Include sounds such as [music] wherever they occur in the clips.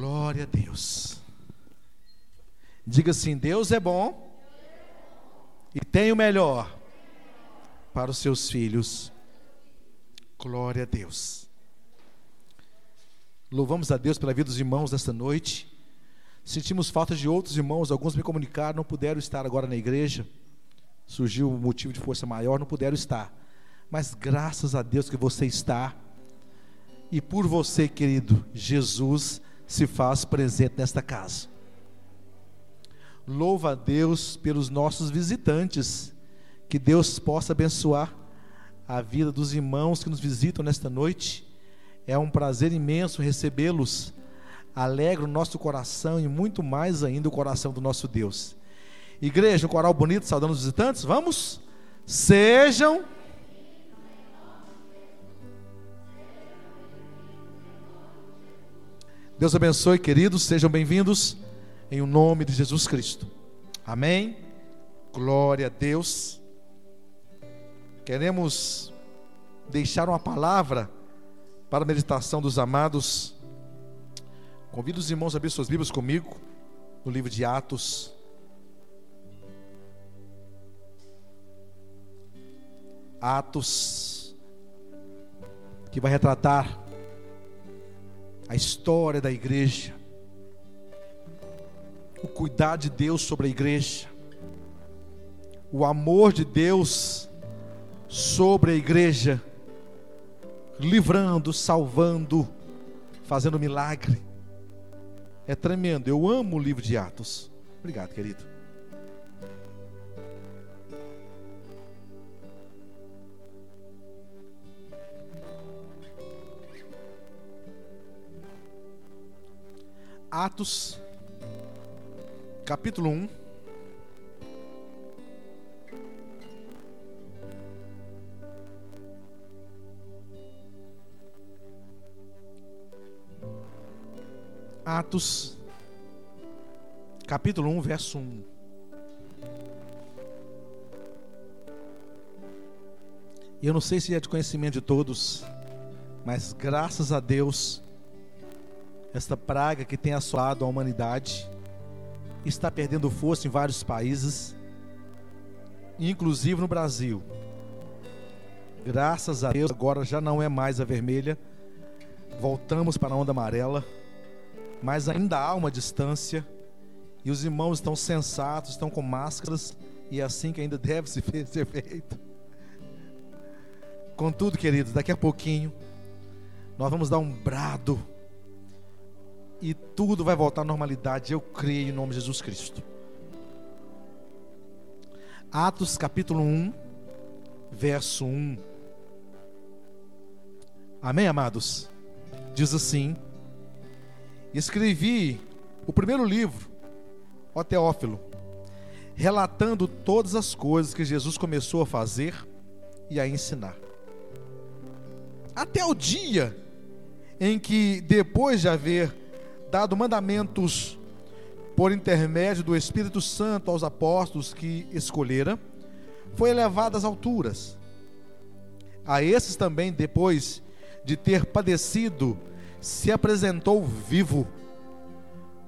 Glória a Deus. Diga assim: Deus é bom e tem o melhor para os seus filhos. Glória a Deus. Louvamos a Deus pela vida dos irmãos nesta noite. Sentimos falta de outros irmãos, alguns me comunicaram, não puderam estar agora na igreja. Surgiu um motivo de força maior, não puderam estar. Mas graças a Deus que você está. E por você, querido, Jesus se faz presente nesta casa. Louva a Deus pelos nossos visitantes. Que Deus possa abençoar a vida dos irmãos que nos visitam nesta noite. É um prazer imenso recebê-los. Alegra o nosso coração e muito mais ainda o coração do nosso Deus. Igreja, um coral bonito, saudando os visitantes. Vamos? Sejam. Deus abençoe, queridos. Sejam bem-vindos em o nome de Jesus Cristo. Amém. Glória a Deus. Queremos deixar uma palavra para a meditação dos amados. Convido os irmãos a abrir suas Bíblias comigo no livro de Atos. Atos, que vai retratar a história da igreja, o cuidar de Deus sobre a igreja, o amor de Deus sobre a igreja, livrando, salvando, fazendo milagre. É tremendo. Eu amo o livro de Atos. Obrigado, querido. Atos, capítulo 1. Atos, capítulo 1, verso 1. E eu não sei se é de conhecimento de todos, mas graças a Deus, esta praga que tem assolado a humanidade está perdendo força em vários países, inclusive no Brasil. Graças a Deus, agora já não é mais a vermelha, voltamos para a onda amarela mas ainda há uma distância e os irmãos estão sensatos, estão com máscaras e é assim que ainda deve [laughs] ser feito. Contudo, queridos, daqui a pouquinho nós vamos dar um brado e tudo vai voltar à normalidade. Eu creio em nome de Jesus Cristo. Atos capítulo 1, verso 1. Amém, amados? Diz assim: escrevi o primeiro livro, ó Teófilo, relatando todas as coisas que Jesus começou a fazer e a ensinar. Até o dia em que, depois de haver dado mandamentos por intermédio do Espírito Santo aos apóstolos que escolhera, foi elevado às alturas. A esses também, depois de ter padecido se apresentou vivo,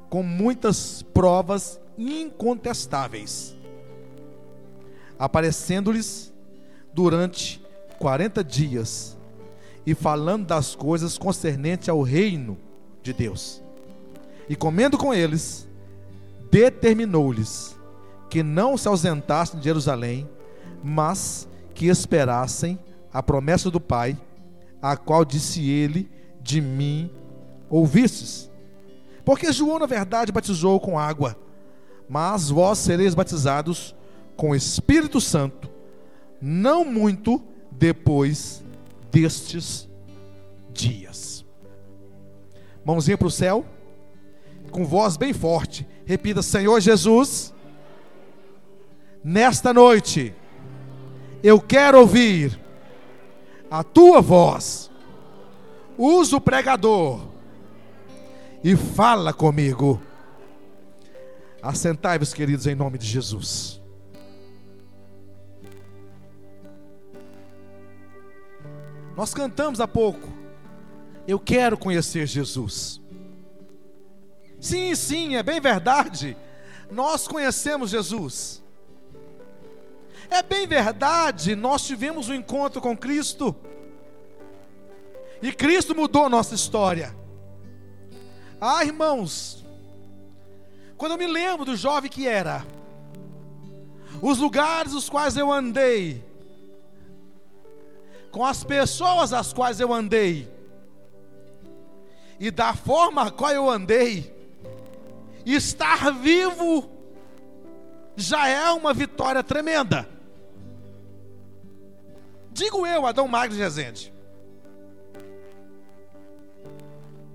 com muitas provas incontestáveis, aparecendo-lhes durante 40 dias e falando das coisas concernentes ao reino de Deus. E comendo com eles, determinou-lhes que não se ausentassem de Jerusalém, mas que esperassem a promessa do Pai, a qual disse ele: de mim ouvistes. Porque João, na verdade, batizou com água, mas vós sereis batizados com o Espírito Santo, não muito depois destes dias. Mãozinha para o céu, com voz bem forte, repita: Senhor Jesus, nesta noite, eu quero ouvir a tua voz usa o pregador e fala comigo. Assentai-vos, queridos, em nome de Jesus. Nós cantamos há pouco. Eu quero conhecer Jesus. Sim, sim, é bem verdade. Nós conhecemos Jesus. É bem verdade, nós tivemos um encontro com Cristo. E Cristo mudou a nossa história. Ah, irmãos, quando eu me lembro do jovem que era, os lugares os quais eu andei, com as pessoas as quais eu andei, e da forma a qual eu andei, estar vivo já é uma vitória tremenda. Digo eu, Adão Magno de Rezende,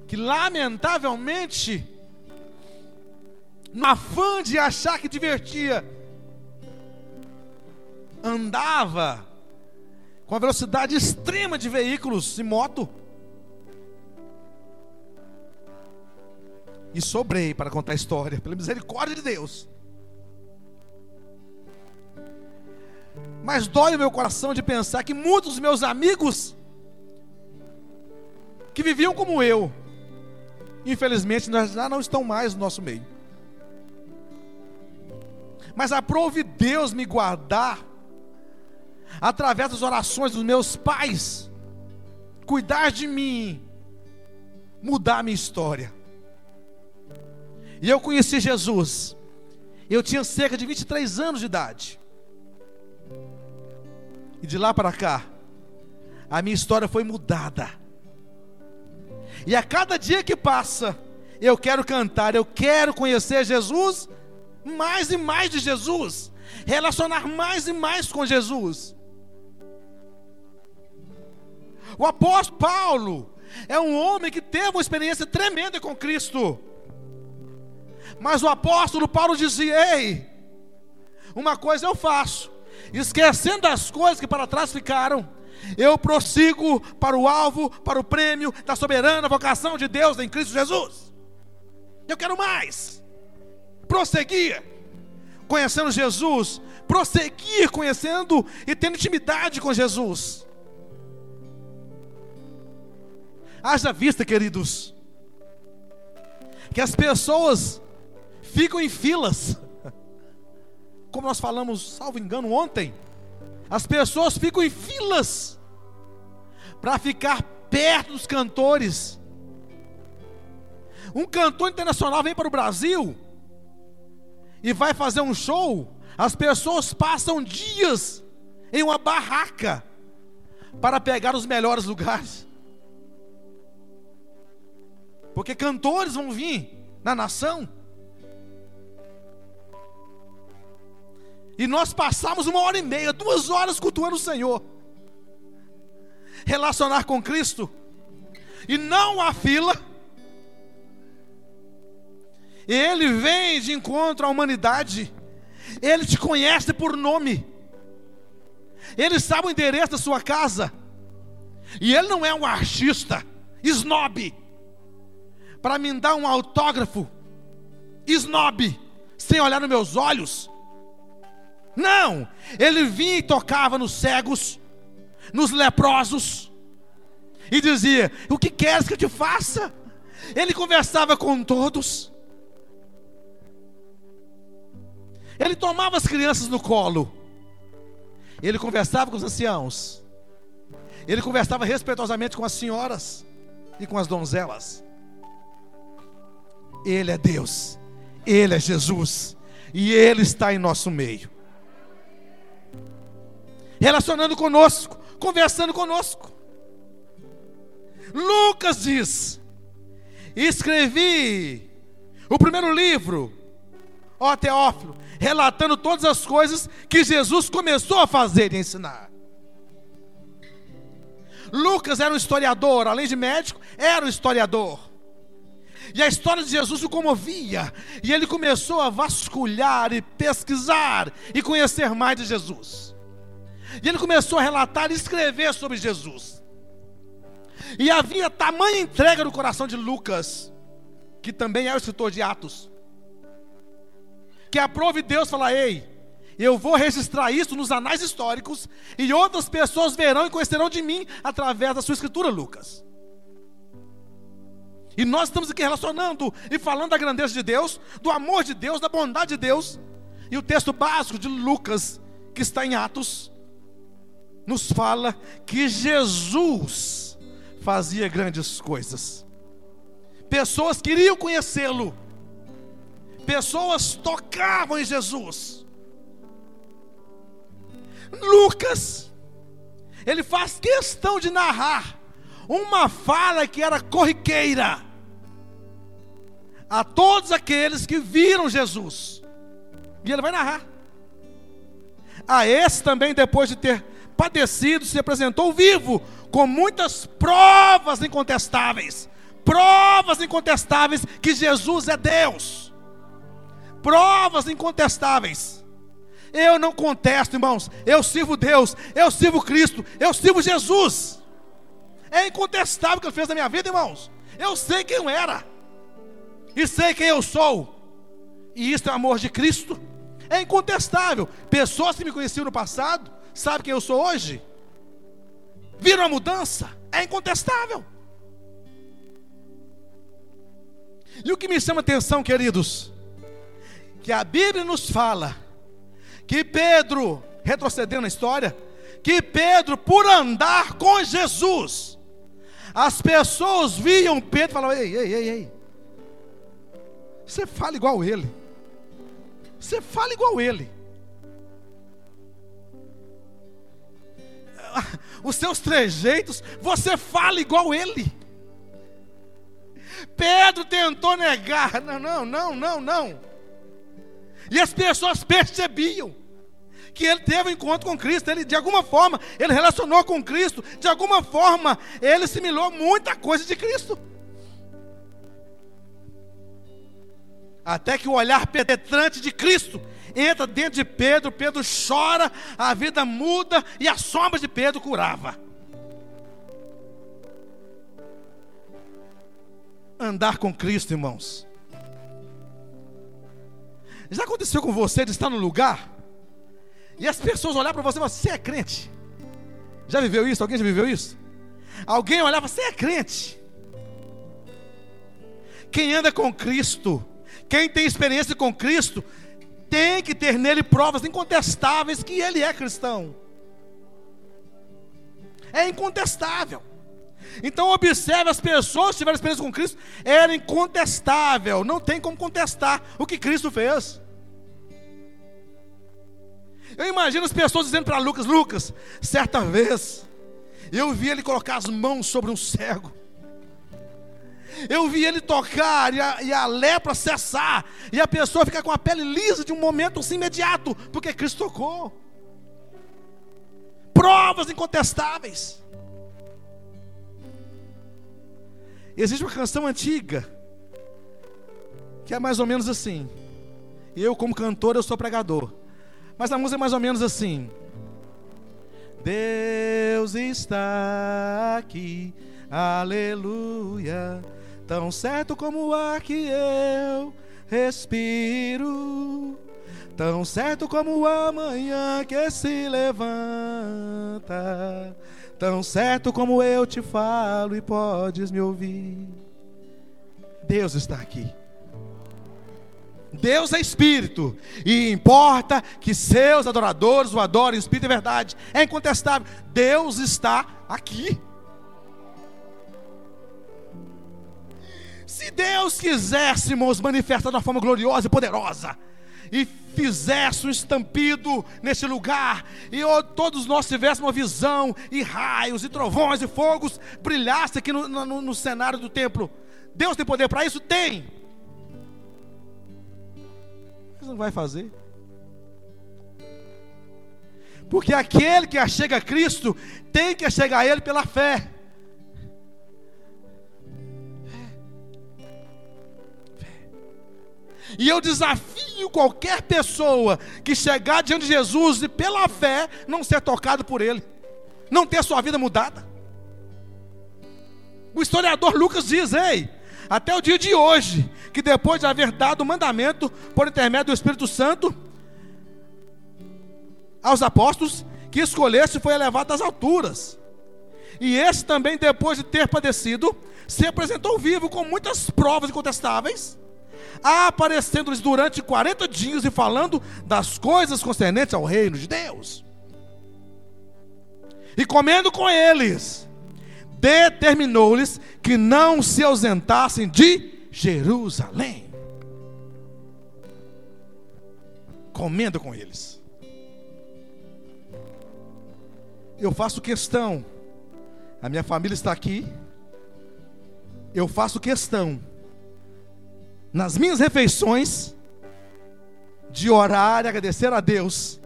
que lamentavelmente, no afã de achar que divertia, andava com a velocidade extrema de veículos e moto. E sobrei para contar a história, pela misericórdia de Deus. Mas dói o meu coração de pensar que muitos dos meus amigos que viviam como eu, infelizmente já não estão mais no nosso meio. Mas aprove Deus me guardar através das orações dos meus pais, cuidar de mim, mudar a minha história. E eu conheci Jesus. Eu tinha cerca de 23 anos de idade. E de lá para cá, a minha história foi mudada. E a cada dia que passa, eu quero cantar, eu quero conhecer Jesus, mais e mais de Jesus, relacionar mais e mais com Jesus. O apóstolo Paulo é um homem que teve uma experiência tremenda com Cristo. Mas o apóstolo Paulo dizia: Ei, uma coisa eu faço, esquecendo das coisas que para trás ficaram, eu prossigo para o alvo, para o prêmio da soberana vocação de Deus em Cristo Jesus. Eu quero mais, prosseguir conhecendo Jesus, prosseguir conhecendo e tendo intimidade com Jesus. Haja vista, queridos, que as pessoas ficam em filas como nós falamos, salvo engano, ontem, as pessoas ficam em filas para ficar perto dos cantores. Um cantor internacional vem para o Brasil e vai fazer um show, as pessoas passam dias em uma barraca para pegar os melhores lugares. Porque cantores vão vir na nação E nós passamos uma hora e meia, duas horas cultuando o Senhor. Relacionar com Cristo. E não a fila. Ele vem de encontro à humanidade. Ele te conhece por nome. Ele sabe o endereço da sua casa. E ele não é um artista, snob, para me dar um autógrafo, snob, sem olhar nos meus olhos não, ele vinha e tocava nos cegos, nos leprosos, e dizia: O que queres que eu te faça? Ele conversava com todos, ele tomava as crianças no colo, ele conversava com os anciãos, ele conversava respeitosamente com as senhoras e com as donzelas. Ele é Deus, Ele é Jesus, e Ele está em nosso meio relacionando conosco, conversando conosco. Lucas diz: Escrevi o primeiro livro, ó Teófilo, relatando todas as coisas que Jesus começou a fazer e ensinar. Lucas era um historiador, além de médico, era um historiador. E a história de Jesus o comovia, e ele começou a vasculhar e pesquisar e conhecer mais de Jesus. E ele começou a relatar e escrever sobre Jesus. E havia tamanha entrega no coração de Lucas, que também é o escritor de Atos, que aprove Deus falar: Ei, eu vou registrar isso nos anais históricos, e outras pessoas verão e conhecerão de mim através da sua escritura, Lucas. E nós estamos aqui relacionando e falando da grandeza de Deus, do amor de Deus, da bondade de Deus. E o texto básico de Lucas, que está em Atos, nos fala que Jesus fazia grandes coisas. Pessoas queriam conhecê-lo. Pessoas tocavam em Jesus. Lucas, ele faz questão de narrar uma fala que era corriqueira a todos aqueles que viram Jesus. E ele vai narrar. A esse também, depois de ter padecido, se apresentou vivo, com muitas provas incontestáveis. Provas incontestáveis que Jesus é Deus. Provas incontestáveis. Eu não contesto, irmãos. Eu sirvo Deus, eu sirvo Cristo, eu sirvo Jesus. É incontestável o que ele fez na minha vida, irmãos. Eu sei quem eu era, e sei quem eu sou, e isso é o amor de Cristo. É incontestável. Pessoas que me conheciam no passado, sabem quem eu sou hoje? Viram a mudança? É incontestável. E o que me chama atenção, queridos, que a Bíblia nos fala que Pedro, retrocedendo na história, que Pedro, por andar com Jesus, as pessoas viam Pedro e falavam: Ei, ei, ei, ei, você fala igual ele, você fala igual ele. Os seus trejeitos, você fala igual ele. Pedro tentou negar, não, não, não, não, não. E as pessoas percebiam que ele teve um encontro com Cristo, ele de alguma forma, ele relacionou com Cristo, de alguma forma, ele assimilou muita coisa de Cristo. Até que o olhar penetrante de Cristo entra dentro de Pedro, Pedro chora, a vida muda e a sombra de Pedro curava. Andar com Cristo, irmãos. Já aconteceu com você de estar no lugar e as pessoas olhar para você e Você é crente? Já viveu isso? Alguém já viveu isso? Alguém olhava: Você é crente? Quem anda com Cristo, quem tem experiência com Cristo, tem que ter nele provas incontestáveis que ele é cristão. É incontestável. Então observe as pessoas que tiveram experiência com Cristo, era incontestável, não tem como contestar o que Cristo fez. Eu imagino as pessoas dizendo para Lucas: Lucas, certa vez, eu vi ele colocar as mãos sobre um cego. Eu vi ele tocar e a, e a, lepra cessar, e a pessoa ficar com a pele lisa de um momento assim imediato, porque Cristo tocou. Provas incontestáveis. Existe uma canção antiga que é mais ou menos assim. Eu, como cantor, eu sou pregador. Mas a música é mais ou menos assim. Deus está aqui, aleluia. Tão certo como o ar que eu respiro. Tão certo como o amanhã que se levanta. Tão certo como eu te falo e podes me ouvir. Deus está aqui. Deus é espírito, e importa que seus adoradores o adorem em espírito e verdade. É incontestável. Deus está aqui. Se Deus quiséssemos manifestar de uma forma gloriosa e poderosa, e fizesse um estampido nesse lugar, e todos nós tivéssemos uma visão, e raios, e trovões, e fogos brilhasse aqui no, no, no cenário do templo, Deus tem poder para isso? Tem. Mas não vai fazer. Porque aquele que achega a Cristo tem que chegar a Ele pela fé. E eu desafio qualquer pessoa que chegar diante de Jesus e pela fé não ser tocado por Ele, não ter sua vida mudada. O historiador Lucas diz: Ei, até o dia de hoje, que depois de haver dado o mandamento por intermédio do Espírito Santo aos apóstolos, que escolhesse foi elevado às alturas. E esse também, depois de ter padecido, se apresentou vivo com muitas provas incontestáveis, aparecendo-lhes durante 40 dias e falando das coisas concernentes ao reino de Deus. E comendo com eles, determinou-lhes que não se ausentassem de Jerusalém. Comendo com eles. Eu faço questão, a minha família está aqui, eu faço questão, nas minhas refeições, de orar e agradecer a Deus.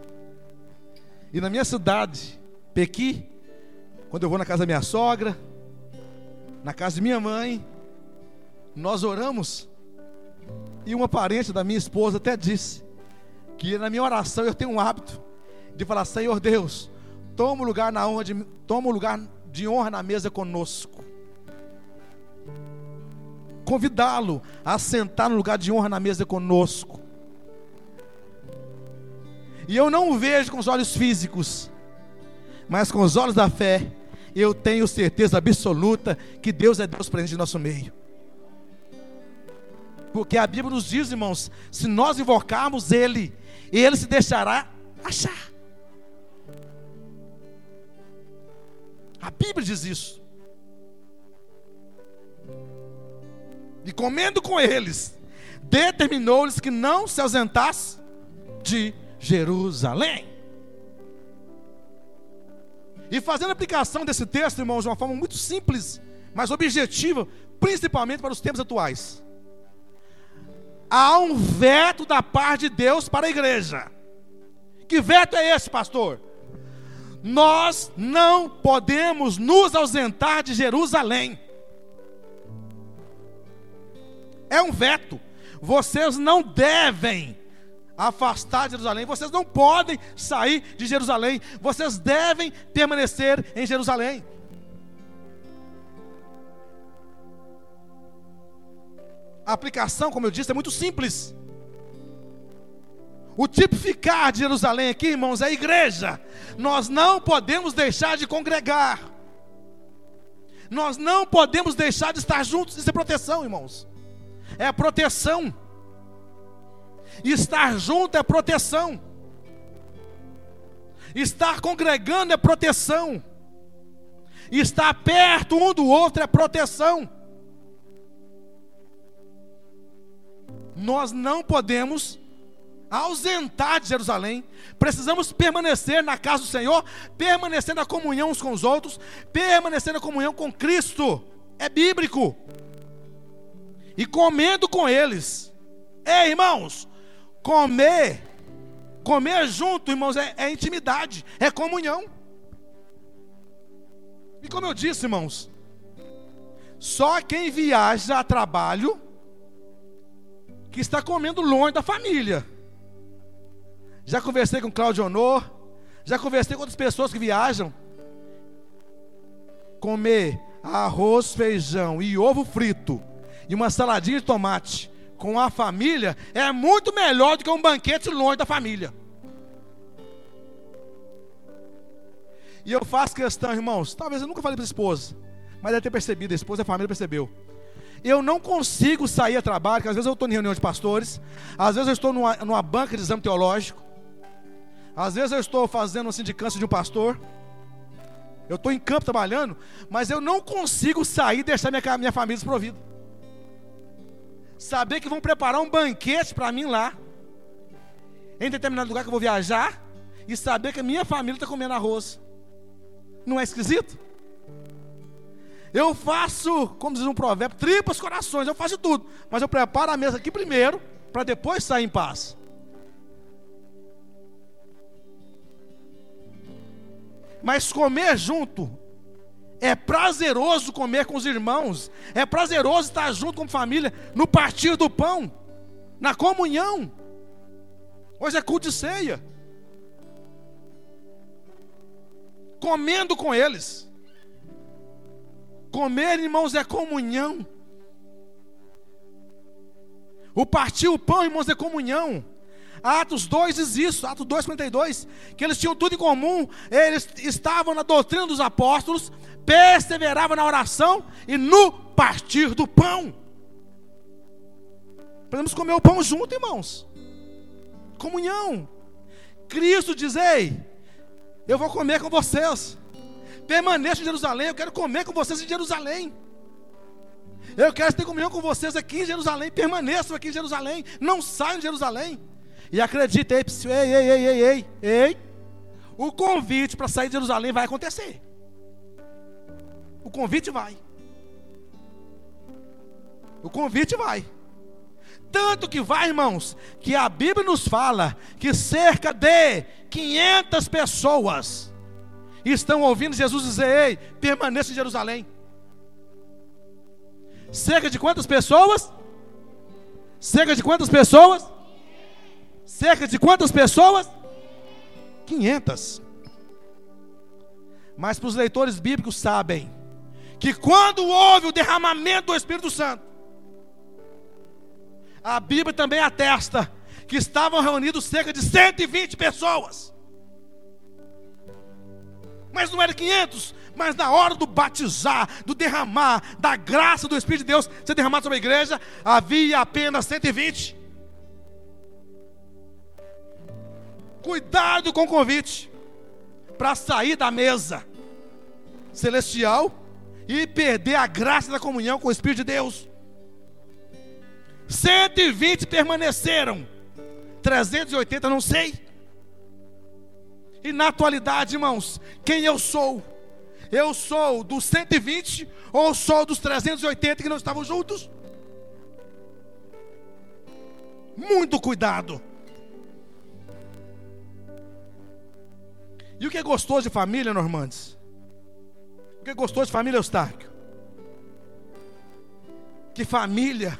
E na minha cidade, Pequi, quando eu vou na casa da minha sogra, na casa de minha mãe, nós oramos. E uma parente da minha esposa até disse que na minha oração eu tenho um hábito de falar: Senhor Deus, toma o lugar na honra de, toma lugar de honra na mesa conosco. Convidá-lo a sentar no lugar de honra na mesa conosco. E eu não o vejo com os olhos físicos, mas com os olhos da fé, eu tenho certeza absoluta que Deus é Deus presente em nosso meio. Porque a Bíblia nos diz, irmãos, se nós invocarmos Ele, Ele se deixará achar. A Bíblia diz isso. E comendo com eles, determinou-lhes que não se ausentasse de Jerusalém. E fazendo aplicação desse texto, irmãos, de uma forma muito simples, mas objetiva, principalmente para os tempos atuais. Há um veto da parte de Deus para a igreja. Que veto é esse, pastor? nós não podemos nos ausentar de Jerusalém. É um veto. Vocês não devem afastar Jerusalém. Vocês não podem sair de Jerusalém. Vocês devem permanecer em Jerusalém. A aplicação, como eu disse, é muito simples. O tipificar de Jerusalém aqui, irmãos, é a igreja. Nós não podemos deixar de congregar. Nós não podemos deixar de estar juntos. Isso é proteção, irmãos. É proteção. Estar junto é proteção. Estar congregando é proteção. Estar perto um do outro é proteção. Nós não podemos ausentar de Jerusalém, precisamos permanecer na casa do Senhor, permanecer na comunhão uns com os outros, permanecer na comunhão com Cristo, é bíblico, e comendo com eles. Ei, irmãos, comer, comer junto, irmãos, é, é intimidade, é comunhão. E como eu disse, irmãos, só quem viaja a trabalho que está comendo longe da família. Já conversei com Claudio Honor. Já conversei com outras pessoas que viajam. Comer arroz, feijão e ovo frito e uma saladinha de tomate com a família é muito melhor do que um banquete longe da família. E eu faço questão, irmãos, talvez eu nunca falei para a esposa, mas deve ter percebido, a esposa e a família percebeu. Eu não consigo sair a trabalho, porque às vezes eu estou em reunião de pastores, às vezes eu estou numa, numa banca de exame teológico, às vezes eu estou fazendo uma sindicância de um pastor. Eu estou em campo trabalhando, mas eu não consigo sair e deixar minha, minha família desprovida. Saber que vão preparar um banquete para mim lá, em determinado lugar que eu vou viajar, e saber que a minha família está comendo arroz. Não é esquisito? Eu faço, como diz um provérbio, tripas corações, eu faço tudo, mas eu preparo a mesa aqui primeiro, para depois sair em paz. Mas comer junto é prazeroso comer com os irmãos, é prazeroso estar junto com a família no partir do pão, na comunhão. Hoje é culto de ceia. Comendo com eles. Comer, irmãos, é comunhão. O partir o pão, irmãos, é comunhão. Atos 2 diz isso, Atos 2, 42, que eles tinham tudo em comum, eles estavam na doutrina dos apóstolos, perseveravam na oração e no partir do pão. Podemos comer o pão junto, irmãos. Comunhão. Cristo diz: Ei, eu vou comer com vocês. Permaneço em Jerusalém, eu quero comer com vocês em Jerusalém. Eu quero ter comunhão com vocês aqui em Jerusalém. Permaneçam aqui em Jerusalém. Não saiam de Jerusalém. E acredite, ei, ei, ei, ei, ei, ei, ei. O convite para sair de Jerusalém vai acontecer. O convite vai. O convite vai. Tanto que vai, irmãos, que a Bíblia nos fala que cerca de 500 pessoas estão ouvindo Jesus dizer: Ei, permaneça em Jerusalém. Cerca de quantas pessoas? Cerca de quantas pessoas? Cerca de quantas pessoas? 500. Mas para os leitores bíblicos sabem que quando houve o derramamento do Espírito Santo, a Bíblia também atesta que estavam reunidos cerca de 120 pessoas. Mas não era 500, mas na hora do batizar, do derramar da graça do Espírito de Deus ser derramado sobre a igreja, havia apenas 120. Cuidado com o convite para sair da mesa celestial e perder a graça da comunhão com o Espírito de Deus. 120 permaneceram, 380 não sei. E na atualidade, irmãos, quem eu sou? Eu sou dos 120 ou sou dos 380 que não estavam juntos? Muito cuidado. E o que é gostoso de família, Normandes? O que é gostoso de família, Eustáquio? Que família,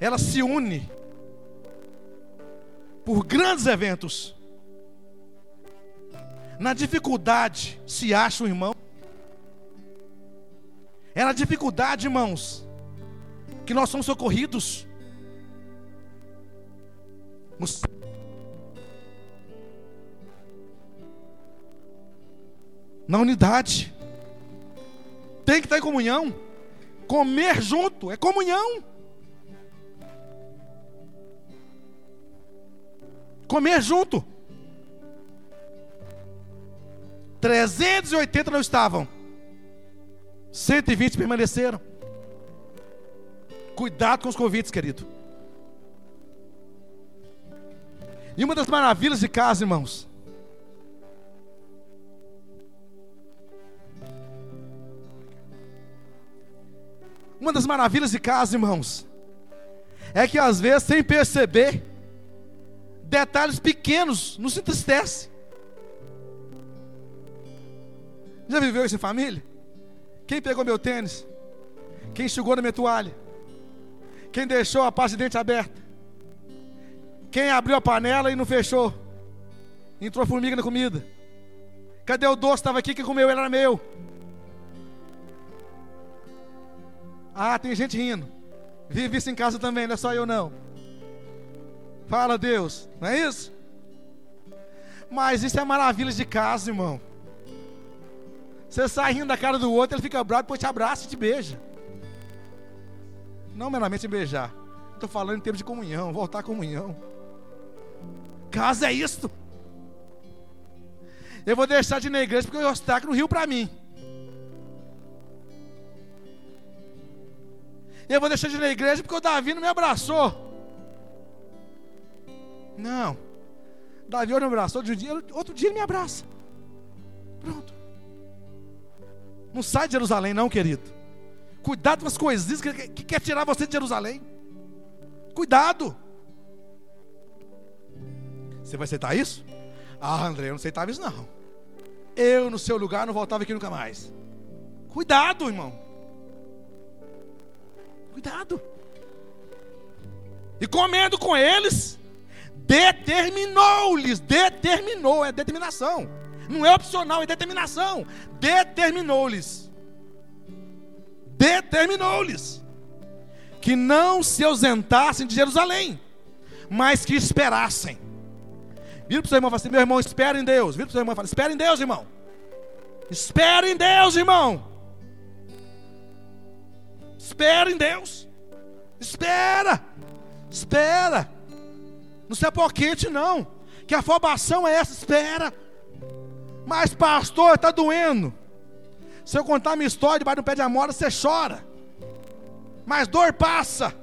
ela se une por grandes eventos. Na dificuldade se acha um irmão. É na dificuldade, irmãos, que nós somos socorridos. Na unidade. Tem que estar em comunhão. Comer junto é comunhão. Comer junto. 380 não estavam. 120 permaneceram. Cuidado com os convites, querido. E uma das maravilhas de casa, irmãos. Uma das maravilhas de casa, irmãos, é que às vezes, sem perceber, detalhes pequenos nos entristecem. Já viveu isso em família? Quem pegou meu tênis? Quem enxugou na minha toalha? Quem deixou a pasta de dente aberta? Quem abriu a panela e não fechou? Entrou formiga na comida. Cadê o doce? Estava aqui, quem comeu ele era meu. Ah, tem gente rindo. Vive isso em casa também, não é só eu não. Fala Deus, não é isso? Mas isso é maravilha de casa, irmão. Você sai rindo da cara do outro, ele fica bravo, depois te abraça e te beija. Não meramente beijar. Estou falando em termos de comunhão, voltar à comunhão. Casa é isto. Eu vou deixar de ir na igreja porque o Eustáquio não riu para mim. Eu vou deixar de ir na igreja porque o Davi não me abraçou. Não. Davi não me abraçou, outro dia, outro dia ele me abraça. Pronto. Não sai de Jerusalém, não, querido. Cuidado com as coisinhas que, que, que quer tirar você de Jerusalém. Cuidado. Você vai aceitar isso? Ah, André, eu não aceitava isso, não. Eu, no seu lugar, não voltava aqui nunca mais. Cuidado, irmão. Cuidado. E comendo com eles, determinou-lhes, determinou, é determinação. Não é opcional, é determinação. Determinou-lhes. Determinou-lhes que não se ausentassem de Jerusalém, mas que esperassem. Vira para o seu irmão e fala assim: meu irmão, espera em Deus. Vira para o seu irmão e fala: espera em Deus, irmão. Espera em Deus, irmão. Espera em Deus. Espera. Espera. Não se apoquente, não. Que afobação é essa, espera. Mas, pastor, está doendo. Se eu contar minha história debaixo do pé de amora, você chora. Mas dor passa.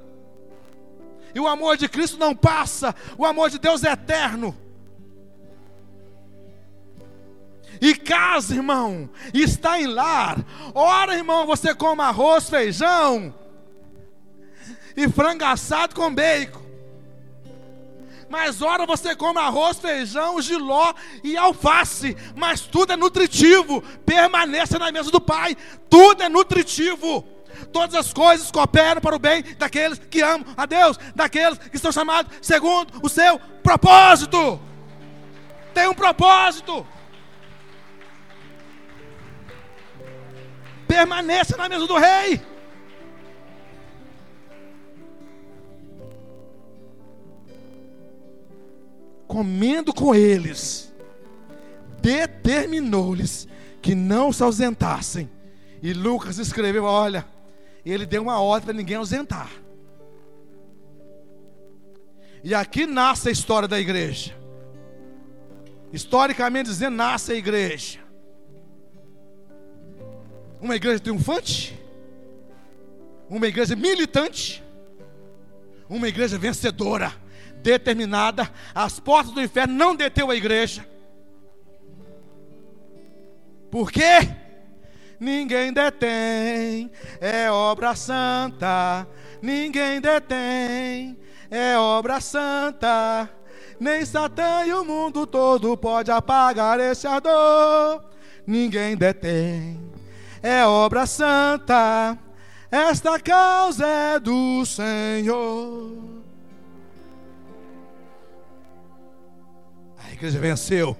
E o amor de Cristo não passa. O amor de Deus é eterno. E casa, irmão, está em lar. Ora, irmão, você come arroz, feijão e frango assado com bacon. Mas ora você come arroz, feijão, giló e alface, mas tudo é nutritivo. Permaneça na mesa do Pai. Tudo é nutritivo. Todas as coisas cooperam para o bem daqueles que amam a Deus, daqueles que são chamados segundo o seu propósito. Tem um propósito. Permaneça na mesa do rei. Comendo com eles, determinou-lhes que não se ausentassem. E Lucas escreveu: Olha, ele deu uma ordem para ninguém ausentar. E aqui nasce a história da igreja. Historicamente dizendo, nasce a igreja. Uma igreja triunfante, uma igreja militante, uma igreja vencedora, determinada. As portas do inferno não deteu a igreja. Por quê? Ninguém detém, é obra santa. Ninguém detém, é obra santa. Nem Satã e o mundo todo pode apagar esse ardor. Ninguém detém, é obra santa, esta causa é do Senhor. A igreja venceu.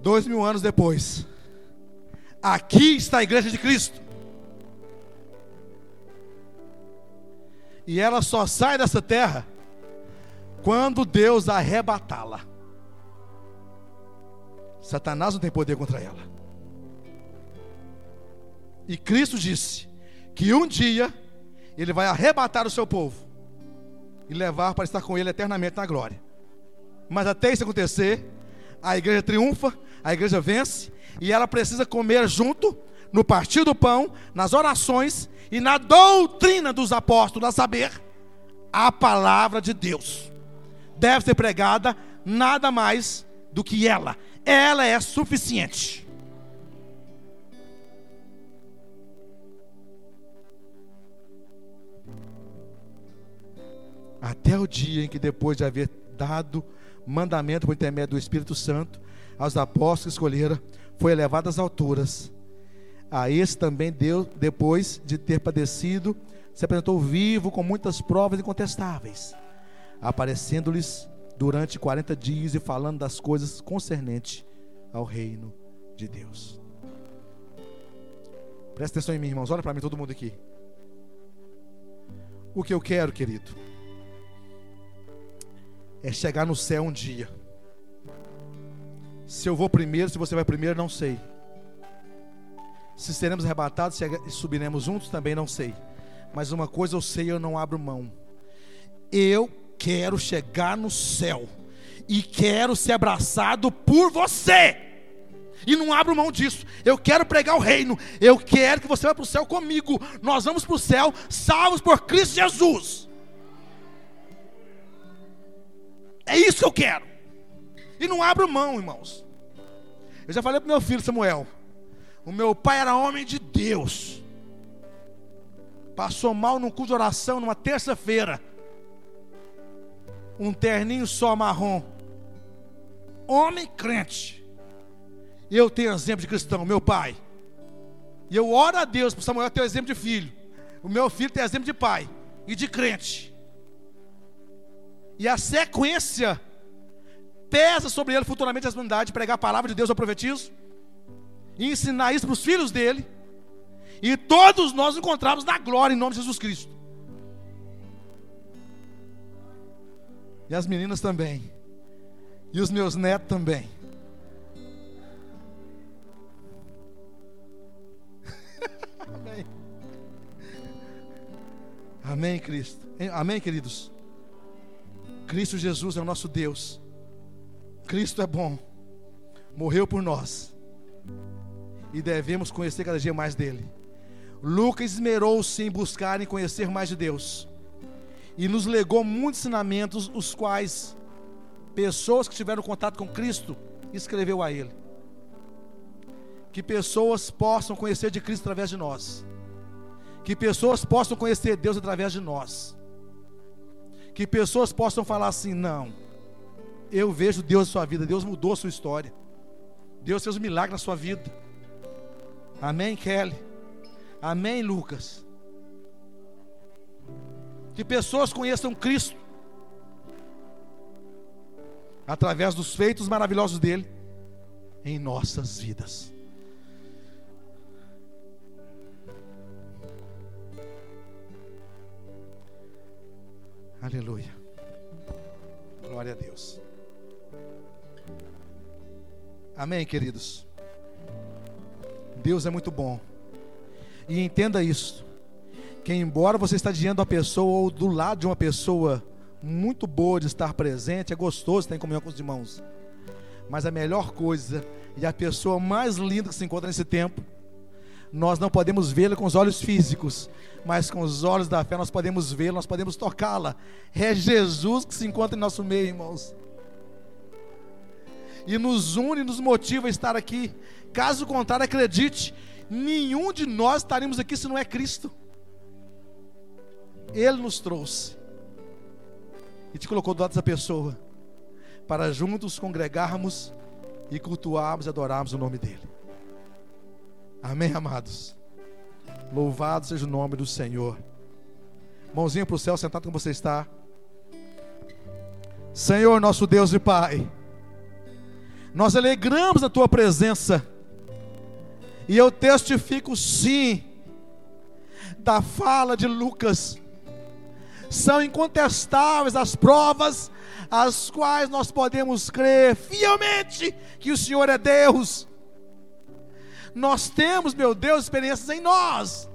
Dois mil anos depois, aqui está a igreja de Cristo. E ela só sai dessa terra quando Deus arrebatá-la. Satanás não tem poder contra ela. E Cristo disse que um dia ele vai arrebatar o seu povo e levar para estar com ele eternamente na glória. Mas até isso acontecer, a igreja triunfa, a igreja vence e ela precisa comer junto no partir do pão, nas orações e na doutrina dos apóstolos, a saber, a palavra de Deus. Deve ser pregada nada mais do que ela. Ela é suficiente. Até o dia em que, depois de haver dado mandamento por intermédio do Espírito Santo aos apóstolos que escolheram, foi elevado às alturas. A esse também Deus, depois de ter padecido, se apresentou vivo com muitas provas incontestáveis, aparecendo-lhes durante 40 dias e falando das coisas concernentes ao reino de Deus. Presta atenção em mim, irmãos. Olha para mim, todo mundo aqui. O que eu quero, querido, é chegar no céu um dia. Se eu vou primeiro, se você vai primeiro, não sei. Se seremos arrebatados, se subiremos juntos, também não sei. Mas uma coisa eu sei, eu não abro mão. Eu quero chegar no céu e quero ser abraçado por você. E não abro mão disso. Eu quero pregar o reino. Eu quero que você vá para o céu comigo. Nós vamos para o céu, salvos por Cristo Jesus. É isso que eu quero. E não abro mão, irmãos. Eu já falei para meu filho Samuel. O meu pai era homem de Deus. Passou mal num culto de oração numa terça-feira. Um terninho só marrom. Homem crente. Eu tenho exemplo de cristão, meu pai. E eu oro a Deus para Samuel ter exemplo de filho. O meu filho tem exemplo de pai e de crente. E a sequência pesa sobre ele futuramente a responsabilidade de pregar a palavra de Deus ao profetizo e ensinar isso para os filhos dele. E todos nós encontramos na glória em nome de Jesus Cristo. E as meninas também. E os meus netos também. [laughs] Amém. Amém, Cristo. Amém, queridos. Cristo Jesus é o nosso Deus. Cristo é bom. Morreu por nós. E devemos conhecer cada dia mais dele. Lucas esmerou-se em buscar e conhecer mais de Deus. E nos legou muitos ensinamentos, os quais pessoas que tiveram contato com Cristo escreveu a ele. Que pessoas possam conhecer de Cristo através de nós. Que pessoas possam conhecer Deus através de nós. Que pessoas possam falar assim: não, eu vejo Deus na sua vida, Deus mudou a sua história. Deus fez um milagre na sua vida. Amém, Kelly. Amém, Lucas. Que pessoas conheçam Cristo através dos feitos maravilhosos dele em nossas vidas. Aleluia. Glória a Deus. Amém, queridos. Deus é muito bom. E entenda isso. Que embora você está diante de uma pessoa ou do lado de uma pessoa muito boa de estar presente, é gostoso estar em comunhão com os irmãos. Mas a melhor coisa e a pessoa mais linda que se encontra nesse tempo, nós não podemos vê-la com os olhos físicos, mas com os olhos da fé nós podemos vê-la, nós podemos tocá-la. É Jesus que se encontra em nosso meio, irmãos. E nos une, nos motiva a estar aqui. Caso contrário, acredite, nenhum de nós estaríamos aqui se não é Cristo. Ele nos trouxe e te colocou do lado dessa pessoa para juntos congregarmos e cultuarmos e adorarmos o nome dele. Amém, amados. Louvado seja o nome do Senhor. Mãozinha para o céu, sentado como você está. Senhor, nosso Deus e Pai, nós alegramos a tua presença e eu testifico sim da fala de Lucas. São incontestáveis as provas as quais nós podemos crer fielmente que o Senhor é Deus. Nós temos, meu Deus, experiências em nós.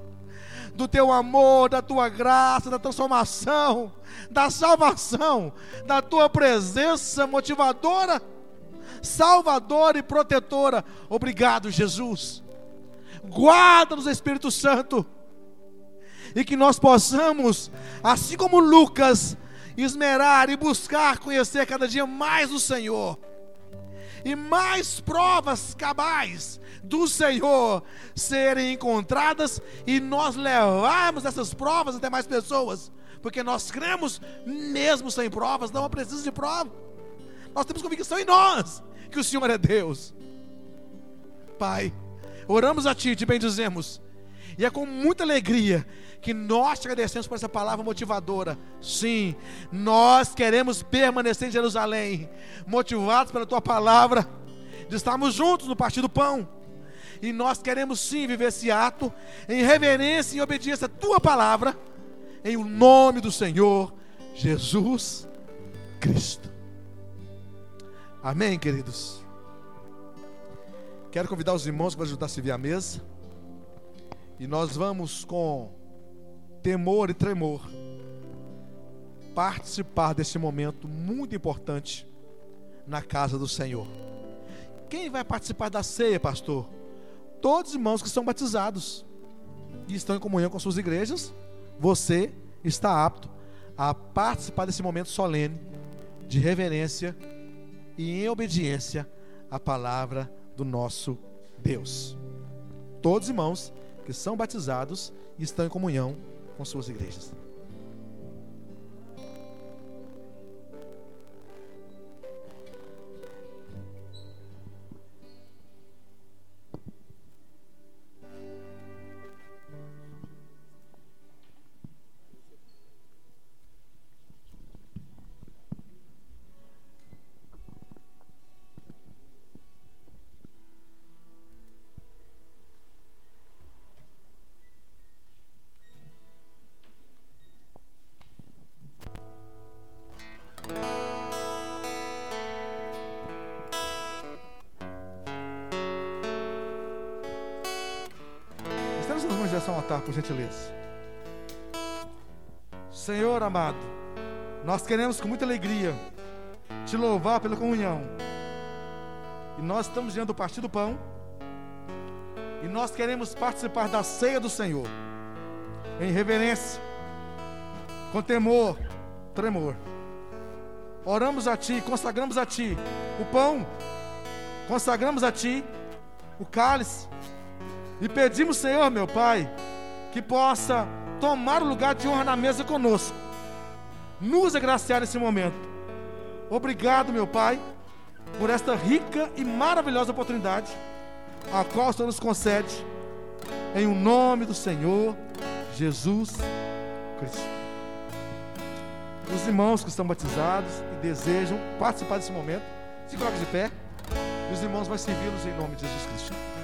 Do teu amor, da tua graça, da transformação, da salvação, da tua presença motivadora, salvadora e protetora. Obrigado, Jesus. Guarda-nos, Espírito Santo, e que nós possamos, assim como Lucas, esmerar e buscar conhecer cada dia mais o Senhor, e mais provas cabais do Senhor serem encontradas, e nós levarmos essas provas até mais pessoas, porque nós cremos, mesmo sem provas, não precisa de prova, nós temos convicção em nós que o Senhor é Deus, Pai. Oramos a Ti, te bendizemos. E é com muita alegria que nós te agradecemos por essa palavra motivadora. Sim, nós queremos permanecer em Jerusalém, motivados pela Tua palavra, de estarmos juntos no Partido do Pão. E nós queremos sim viver esse ato em reverência e obediência à Tua palavra, em o nome do Senhor Jesus Cristo. Amém, queridos. Quero convidar os irmãos para ajudar a servir a mesa. E nós vamos com temor e tremor participar desse momento muito importante na casa do Senhor. Quem vai participar da ceia, pastor? Todos os irmãos que são batizados e estão em comunhão com suas igrejas, você está apto a participar desse momento solene de reverência e em obediência à palavra do nosso Deus. Todos os irmãos que são batizados e estão em comunhão com suas igrejas. Sentar, por gentileza. Senhor amado, nós queremos com muita alegria te louvar pela comunhão. E nós estamos diante do partido do pão. E nós queremos participar da ceia do Senhor. Em reverência, com temor, tremor. Oramos a Ti, consagramos a Ti o pão, consagramos a Ti o cálice. E pedimos, Senhor, meu Pai, que possa tomar o lugar de honra na mesa conosco. Nos agraciar nesse momento. Obrigado, meu Pai, por esta rica e maravilhosa oportunidade, a qual o Senhor nos concede, em o nome do Senhor Jesus Cristo. Os irmãos que estão batizados e desejam participar desse momento, se coloquem de pé, e os irmãos vão servi-los em nome de Jesus Cristo.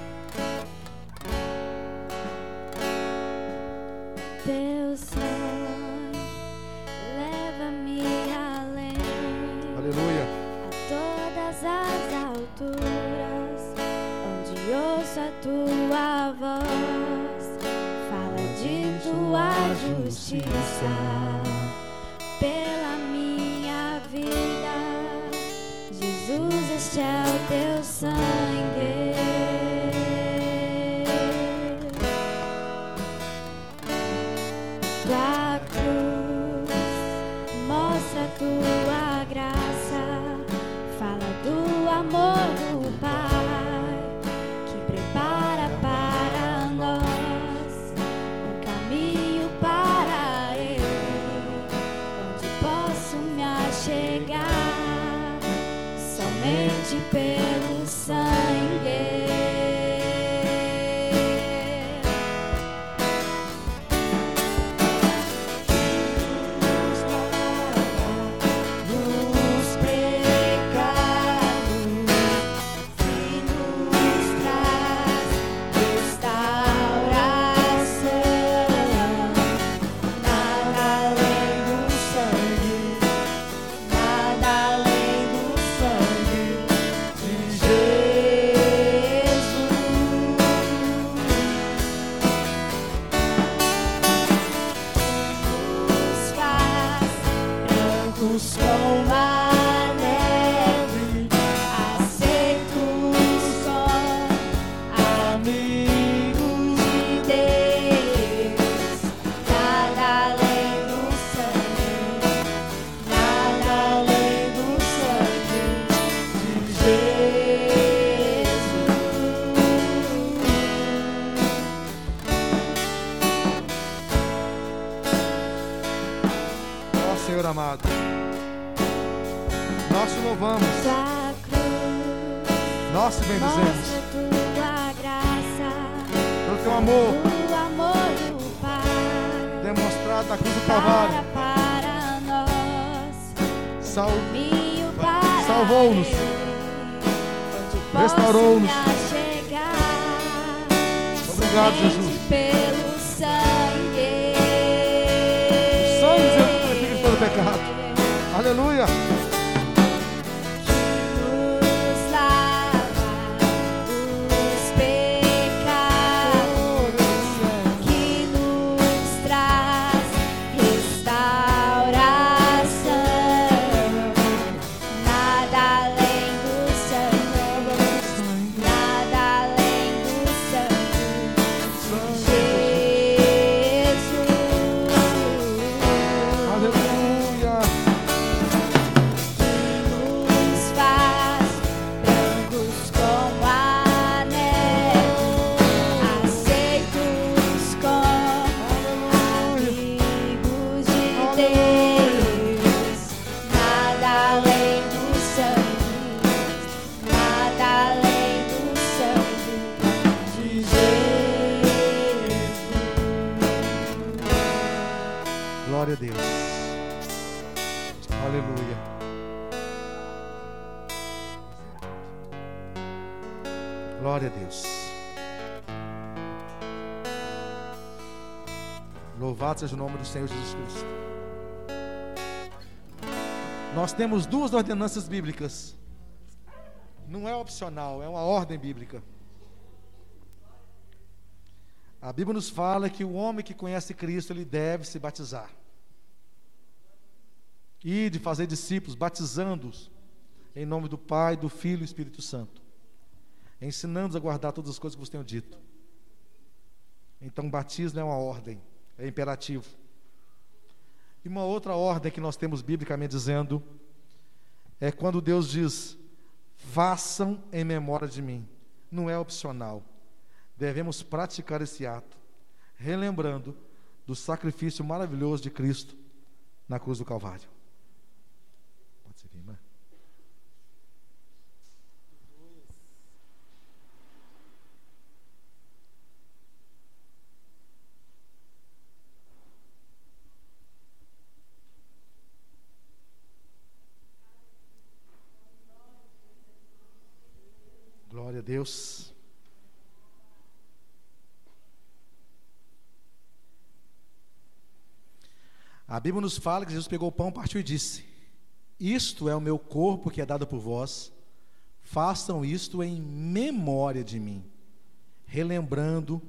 Onde ouço a tua voz, fala de tua justiça pela minha vida. Jesus, este é o teu sangue. Louvado seja o nome do Senhor Jesus Cristo. Nós temos duas ordenanças bíblicas. Não é opcional, é uma ordem bíblica. A Bíblia nos fala que o homem que conhece Cristo, ele deve se batizar. E de fazer discípulos, batizando-os em nome do Pai, do Filho e do Espírito Santo, ensinando-os a guardar todas as coisas que vos tenho dito. Então, batismo é uma ordem, é imperativo. E uma outra ordem que nós temos biblicamente dizendo é quando Deus diz: façam em memória de mim. Não é opcional. Devemos praticar esse ato, relembrando do sacrifício maravilhoso de Cristo na cruz do Calvário. Pode ser, irmã. Glória a Deus. A Bíblia nos fala que Jesus pegou o pão, partiu e disse: Isto é o meu corpo que é dado por vós, façam isto em memória de mim, relembrando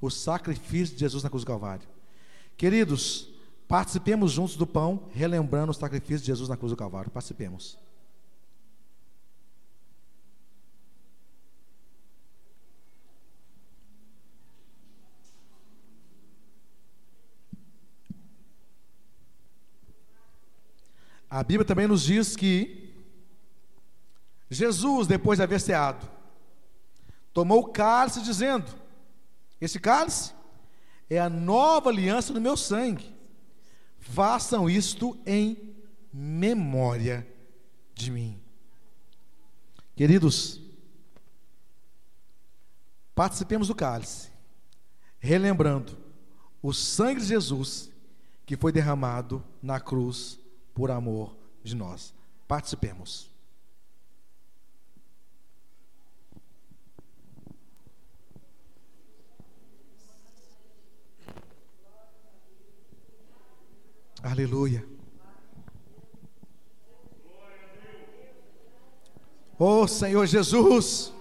o sacrifício de Jesus na cruz do Calvário. Queridos, participemos juntos do pão, relembrando o sacrifício de Jesus na cruz do Calvário. Participemos. A Bíblia também nos diz que Jesus, depois de haver ceado, tomou o cálice, dizendo: Esse cálice é a nova aliança no meu sangue. Façam isto em memória de mim. Queridos, participemos do cálice, relembrando o sangue de Jesus que foi derramado na cruz por amor de nós. Participemos. Aleluia. Oh Senhor Jesus.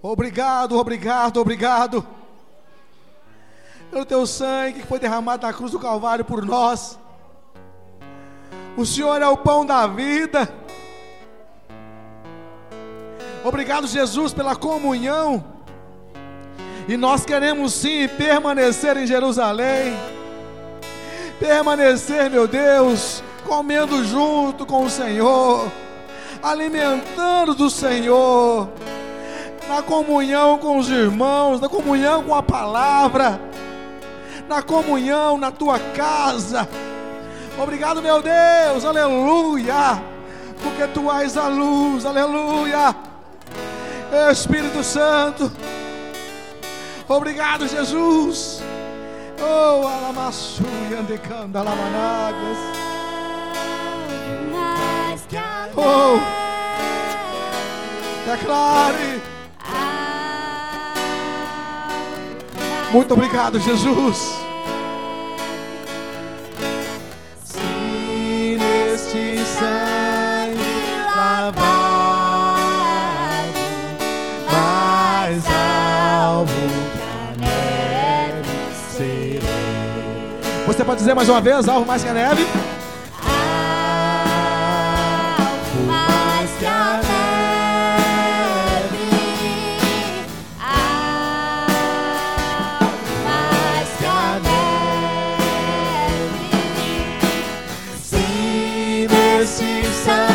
Obrigado, obrigado, obrigado. Pelo teu sangue que foi derramado na cruz do Calvário por nós. O Senhor é o pão da vida. Obrigado, Jesus, pela comunhão. E nós queremos sim permanecer em Jerusalém. Permanecer, meu Deus, comendo junto com o Senhor, alimentando do Senhor, na comunhão com os irmãos, na comunhão com a palavra, na comunhão na tua casa Obrigado, meu Deus, aleluia, porque tu és a luz, aleluia. Espírito Santo, obrigado, Jesus. Oh, alamassu e andecanda lamanagas. Oh, declare. Muito obrigado, Jesus. Você pode dizer mais uma vez, alvo mais que a neve? Alvo mais que a neve. Alvo mais que a neve. Se nesse sangue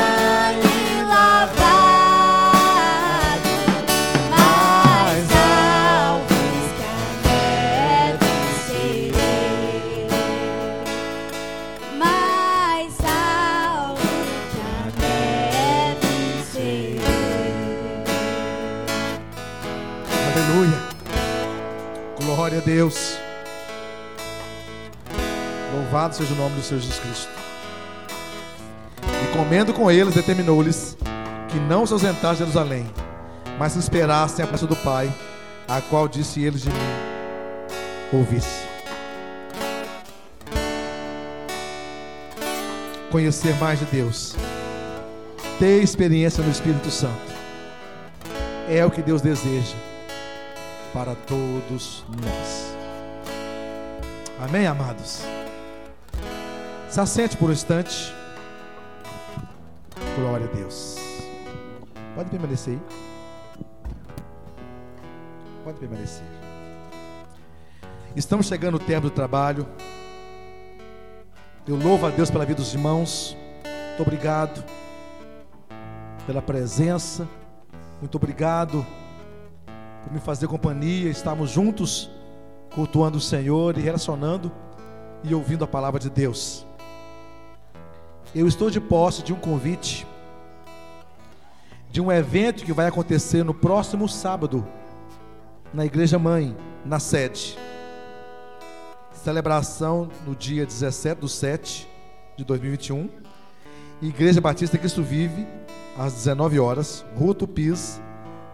seja o nome do Senhor Jesus Cristo. E comendo com eles, determinou-lhes que não se ausentassem de Jerusalém, mas que esperassem a presença do Pai, a qual disse eles de mim: ouvisse. Conhecer mais de Deus, ter experiência no Espírito Santo, é o que Deus deseja. para todos nós. Amém, amados? Se assente por um instante. Glória a Deus. Pode permanecer aí. Pode permanecer. Estamos chegando ao tempo do trabalho. Eu louvo a Deus pela vida dos irmãos. Muito obrigado pela presença. Muito obrigado por me fazer companhia. Estamos juntos cultuando o Senhor e relacionando e ouvindo a palavra de Deus. Eu estou de posse de um convite de um evento que vai acontecer no próximo sábado na igreja mãe, na sede. Celebração no dia 17 do 7 de 2021. Igreja Batista Cristo Vive, às 19 horas, Rua Tupis,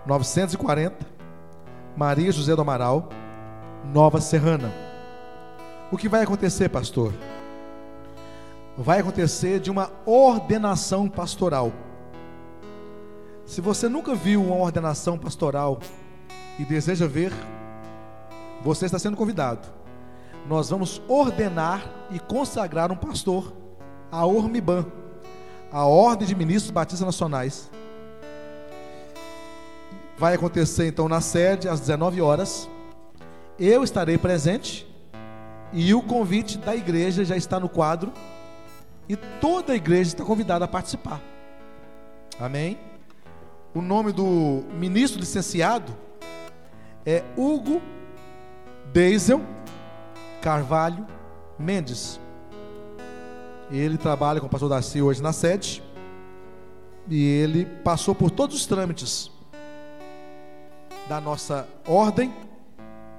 940, Maria José do Amaral, Nova Serrana. O que vai acontecer, pastor? Vai acontecer de uma ordenação pastoral. Se você nunca viu uma ordenação pastoral e deseja ver, você está sendo convidado. Nós vamos ordenar e consagrar um pastor, a Ormiban, a Ordem de Ministros Batistas Nacionais. Vai acontecer então na sede às 19 horas. Eu estarei presente e o convite da igreja já está no quadro e toda a igreja está convidada a participar. Amém? O nome do ministro licenciado é Hugo Deisel Carvalho Mendes. Ele trabalha com o pastor Darcy hoje na sede. E ele passou por todos os trâmites da nossa ordem.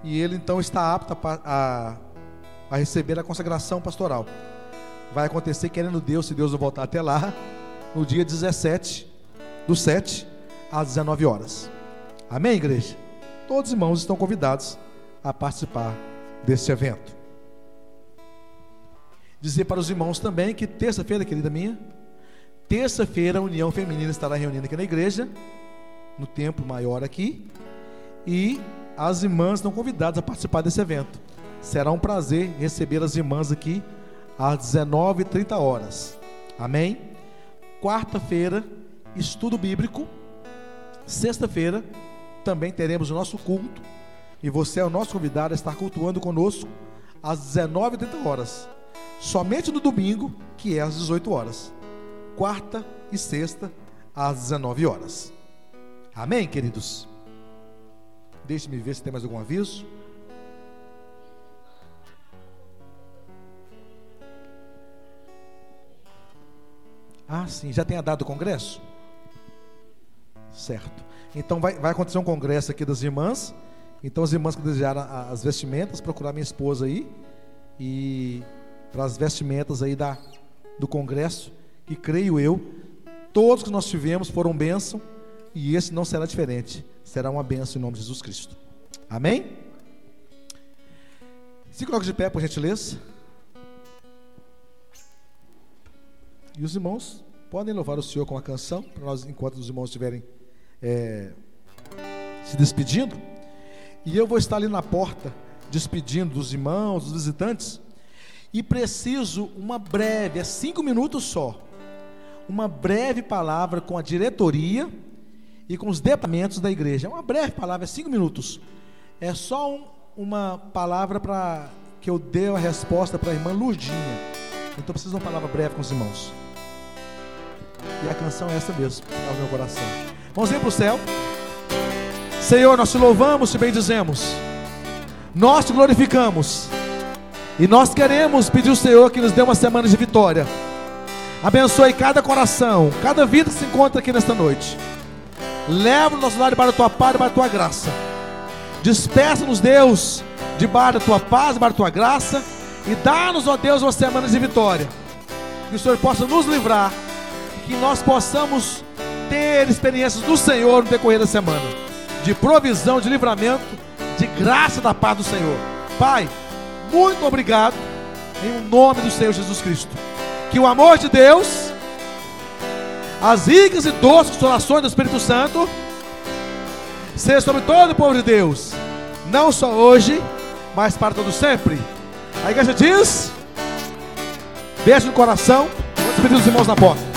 E ele então está apto a, a, a receber a consagração pastoral. Vai acontecer, querendo Deus, se Deus não voltar até lá, no dia 17 do 7 às 19 horas. Amém, igreja? Todos os irmãos estão convidados a participar desse evento. Dizer para os irmãos também que terça-feira, querida minha, terça-feira a União Feminina estará reunida aqui na igreja, no templo maior aqui, e as irmãs estão convidadas a participar desse evento. Será um prazer receber as irmãs aqui às 19h30 horas. Amém? Quarta-feira, estudo bíblico Sexta-feira também teremos o nosso culto. E você é o nosso convidado a estar cultuando conosco às 19h30 horas. Somente no domingo, que é às 18 horas. Quarta e sexta, às 19 horas. Amém, queridos? Deixe-me ver se tem mais algum aviso. Ah, sim, já tem a data do congresso? Certo. Então vai, vai acontecer um congresso aqui das irmãs. Então as irmãs que desejaram as vestimentas, procurar minha esposa aí. E para as vestimentas aí da, do congresso, que creio eu, todos que nós tivemos foram bênção. E esse não será diferente. Será uma bênção em nome de Jesus Cristo. Amém? Se coloque de pé, por gentileza. E os irmãos podem louvar o Senhor com a canção, para nós, enquanto os irmãos estiverem é, se despedindo, e eu vou estar ali na porta, despedindo dos irmãos, dos visitantes, e preciso uma breve, é cinco minutos só, uma breve palavra com a diretoria e com os departamentos da igreja. É uma breve palavra, é cinco minutos. É só um, uma palavra para que eu dê a resposta para a irmã Lurdinha. Então preciso de uma palavra breve com os irmãos. E a canção é essa mesmo, é o meu coração. Vamos ir para o céu. Senhor, nós te louvamos e bendizemos. Nós te glorificamos. E nós queremos pedir ao Senhor que nos dê uma semana de vitória. Abençoe cada coração, cada vida que se encontra aqui nesta noite. Leva o nosso lado para a tua paz e para a tua graça. Despeça-nos, Deus, debaixo da tua paz, debaixo da tua graça. E dá-nos, ó Deus, uma semana de vitória. Que o Senhor possa nos livrar. Que nós possamos ter experiências do Senhor no decorrer da semana, de provisão, de livramento, de graça da paz do Senhor. Pai, muito obrigado, em nome do Senhor Jesus Cristo. Que o amor de Deus, as ricas e doces consolações do Espírito Santo, seja sobre todo o povo de Deus, não só hoje, mas para todo sempre. A igreja diz: beijo no coração, vou despedir os irmãos na porta.